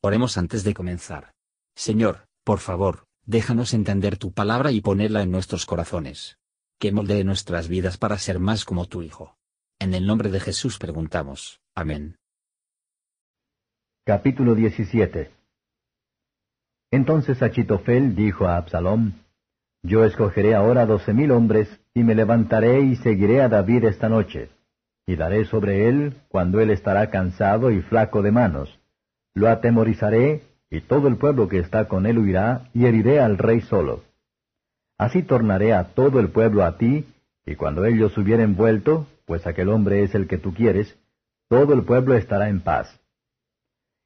Oremos antes de comenzar. Señor, por favor, déjanos entender tu palabra y ponerla en nuestros corazones. Que moldee nuestras vidas para ser más como tu Hijo. En el nombre de Jesús preguntamos. Amén. Capítulo 17 Entonces Achitofel dijo a Absalom, Yo escogeré ahora doce mil hombres, y me levantaré y seguiré a David esta noche, y daré sobre él cuando él estará cansado y flaco de manos lo atemorizaré, y todo el pueblo que está con él huirá, y heriré al rey solo. Así tornaré a todo el pueblo a ti, y cuando ellos hubieren vuelto, pues aquel hombre es el que tú quieres, todo el pueblo estará en paz.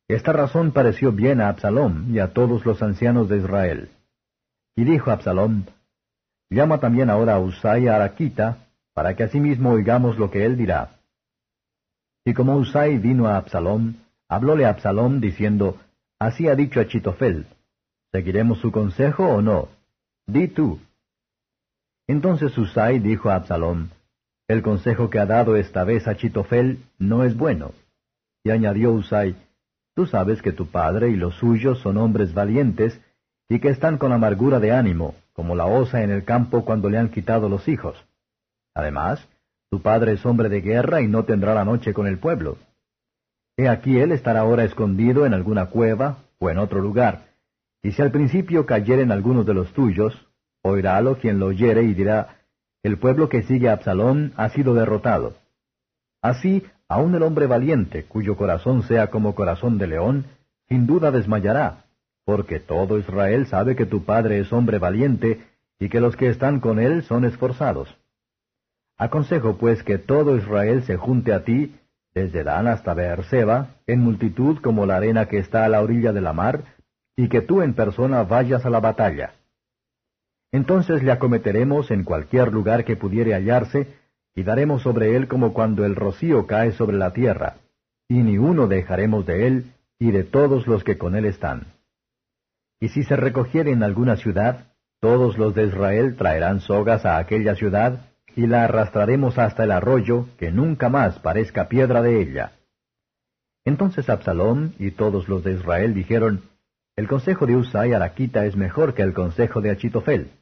Esta razón pareció bien a Absalom y a todos los ancianos de Israel. Y dijo Absalom, Llama también ahora a Usai a Araquita, para que asimismo oigamos lo que él dirá. Y como Usai vino a Absalom, hablóle a Absalom diciendo, Así ha dicho Achitofel, ¿seguiremos su consejo o no? Di tú. Entonces Usai dijo a Absalom, El consejo que ha dado esta vez Achitofel no es bueno. Y añadió Usai, Tú sabes que tu padre y los suyos son hombres valientes, y que están con amargura de ánimo, como la osa en el campo cuando le han quitado los hijos. Además, tu padre es hombre de guerra y no tendrá la noche con el pueblo. Aquí él estará ahora escondido en alguna cueva o en otro lugar, y si al principio cayeren algunos de los tuyos, oirálo quien lo oyere y dirá, el pueblo que sigue a Absalón ha sido derrotado. Así, aun el hombre valiente, cuyo corazón sea como corazón de león, sin duda desmayará, porque todo Israel sabe que tu padre es hombre valiente, y que los que están con él son esforzados. Aconsejo pues que todo Israel se junte a ti, desde Dan hasta Beerseba, en multitud como la arena que está a la orilla de la mar, y que tú en persona vayas a la batalla. Entonces le acometeremos en cualquier lugar que pudiere hallarse, y daremos sobre él como cuando el rocío cae sobre la tierra, y ni uno dejaremos de él y de todos los que con él están. Y si se recogiere en alguna ciudad, todos los de Israel traerán sogas a aquella ciudad, y la arrastraremos hasta el arroyo, que nunca más parezca piedra de ella. Entonces Absalón y todos los de Israel dijeron, El consejo de Usai Araquita es mejor que el consejo de Achitofel,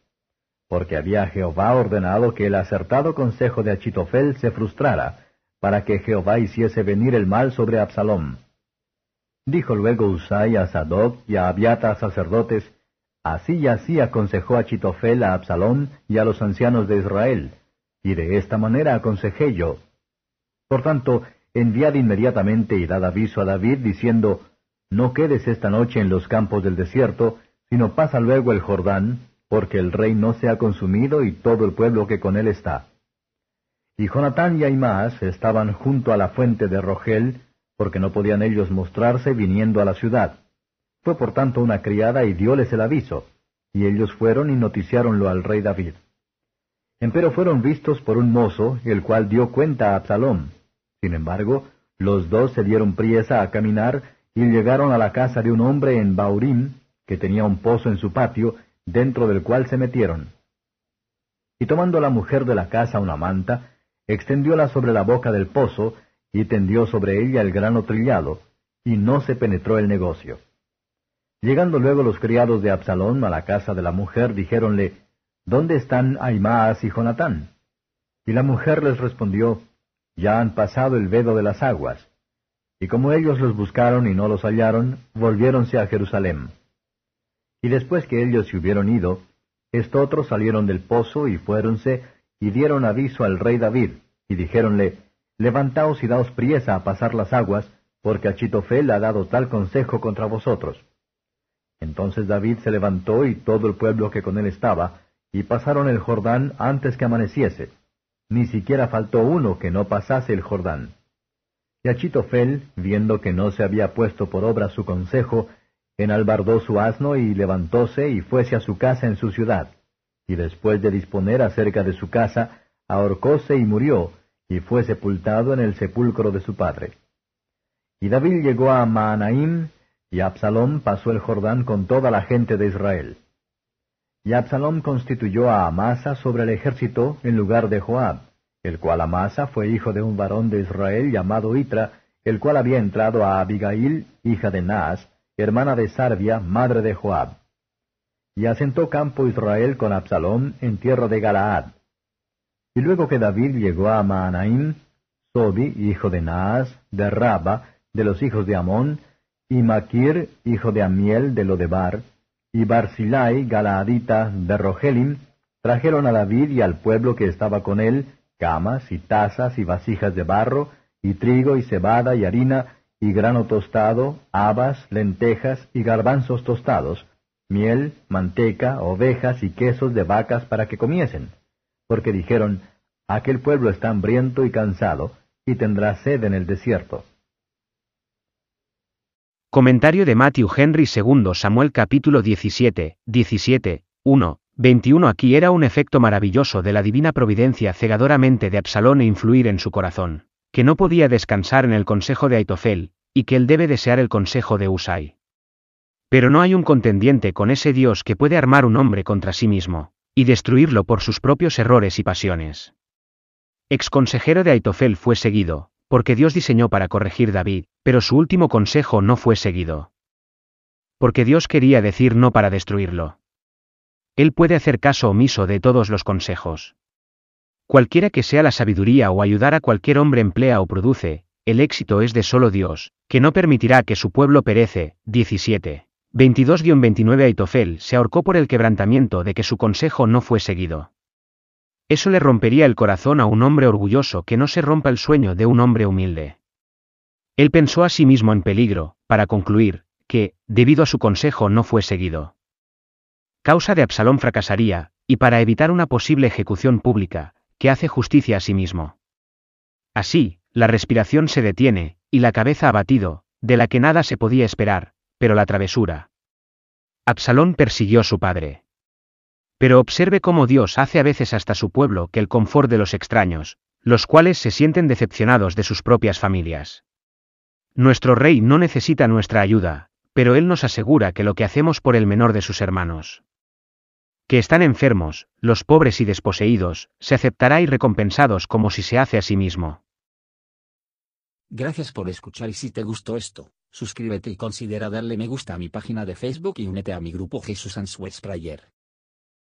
porque había Jehová ordenado que el acertado consejo de Achitofel se frustrara, para que Jehová hiciese venir el mal sobre Absalón. Dijo luego Usai a Sadoc y a Abiata sacerdotes, Así y así aconsejó Achitofel a Absalón y a los ancianos de Israel, y de esta manera aconsejé yo. Por tanto, enviad inmediatamente y dad aviso a David diciendo, No quedes esta noche en los campos del desierto, sino pasa luego el Jordán, porque el rey no se ha consumido y todo el pueblo que con él está. Y Jonatán y Aimaas estaban junto a la fuente de Rogel, porque no podían ellos mostrarse viniendo a la ciudad. Fue por tanto una criada y dióles el aviso, y ellos fueron y noticiáronlo al rey David. Empero fueron vistos por un mozo, el cual dio cuenta a Absalom. Sin embargo, los dos se dieron priesa a caminar y llegaron a la casa de un hombre en Baurim, que tenía un pozo en su patio, dentro del cual se metieron. Y tomando la mujer de la casa una manta, extendióla sobre la boca del pozo, y tendió sobre ella el grano trillado, y no se penetró el negocio. Llegando luego los criados de Absalón a la casa de la mujer, dijéronle, ¿Dónde están Aimaas y Jonatán? Y la mujer les respondió, Ya han pasado el vedo de las aguas. Y como ellos los buscaron y no los hallaron, volviéronse a Jerusalén. Y después que ellos se hubieron ido, estotros salieron del pozo y fuéronse, y dieron aviso al rey David, y dijéronle, Levantaos y daos priesa a pasar las aguas, porque Achitofel ha dado tal consejo contra vosotros. Entonces David se levantó y todo el pueblo que con él estaba, y pasaron el Jordán antes que amaneciese. Ni siquiera faltó uno que no pasase el Jordán. Y Achitofel, viendo que no se había puesto por obra su consejo, enalbardó su asno y levantóse y fuese a su casa en su ciudad. Y después de disponer acerca de su casa, ahorcóse y murió, y fue sepultado en el sepulcro de su padre. Y David llegó a Maanaim, y Absalom pasó el Jordán con toda la gente de Israel. Y Absalom constituyó a Amasa sobre el ejército en lugar de Joab, el cual Amasa fue hijo de un varón de Israel llamado Itra, el cual había entrado a Abigail, hija de Naas, hermana de Sarbia, madre de Joab. Y asentó campo Israel con Absalom en tierra de Galaad. Y luego que David llegó a Maanaim, Sobi, hijo de Naas, de Raba, de los hijos de Amón, y Maquir, hijo de Amiel, de Lodebar, y Barzilai, Galaadita, de Rogelim, trajeron a David y al pueblo que estaba con él camas y tazas y vasijas de barro, y trigo y cebada y harina, y grano tostado, habas, lentejas y garbanzos tostados, miel, manteca, ovejas y quesos de vacas para que comiesen. Porque dijeron, aquel pueblo está hambriento y cansado, y tendrá sed en el desierto. Comentario de Matthew Henry II Samuel capítulo 17, 17, 1, 21 Aquí era un efecto maravilloso de la divina providencia cegadoramente de Absalón e influir en su corazón que no podía descansar en el consejo de Aitofel, y que él debe desear el consejo de Usai. Pero no hay un contendiente con ese Dios que puede armar un hombre contra sí mismo, y destruirlo por sus propios errores y pasiones. Ex consejero de Aitofel fue seguido, porque Dios diseñó para corregir David, pero su último consejo no fue seguido. Porque Dios quería decir no para destruirlo. Él puede hacer caso omiso de todos los consejos. Cualquiera que sea la sabiduría o ayudar a cualquier hombre emplea o produce, el éxito es de solo Dios, que no permitirá que su pueblo perece. 17. 22-29 Aitofel se ahorcó por el quebrantamiento de que su consejo no fue seguido. Eso le rompería el corazón a un hombre orgulloso que no se rompa el sueño de un hombre humilde. Él pensó a sí mismo en peligro, para concluir, que, debido a su consejo no fue seguido. Causa de Absalón fracasaría, y para evitar una posible ejecución pública, que hace justicia a sí mismo. Así, la respiración se detiene, y la cabeza abatido, de la que nada se podía esperar, pero la travesura. Absalón persiguió a su padre. Pero observe cómo Dios hace a veces hasta su pueblo que el confort de los extraños, los cuales se sienten decepcionados de sus propias familias. Nuestro rey no necesita nuestra ayuda, pero él nos asegura que lo que hacemos por el menor de sus hermanos que están enfermos, los pobres y desposeídos, se aceptará y recompensados como si se hace a sí mismo. Gracias por escuchar y si te gustó esto, suscríbete y considera darle me gusta a mi página de Facebook y únete a mi grupo Jesús Answers.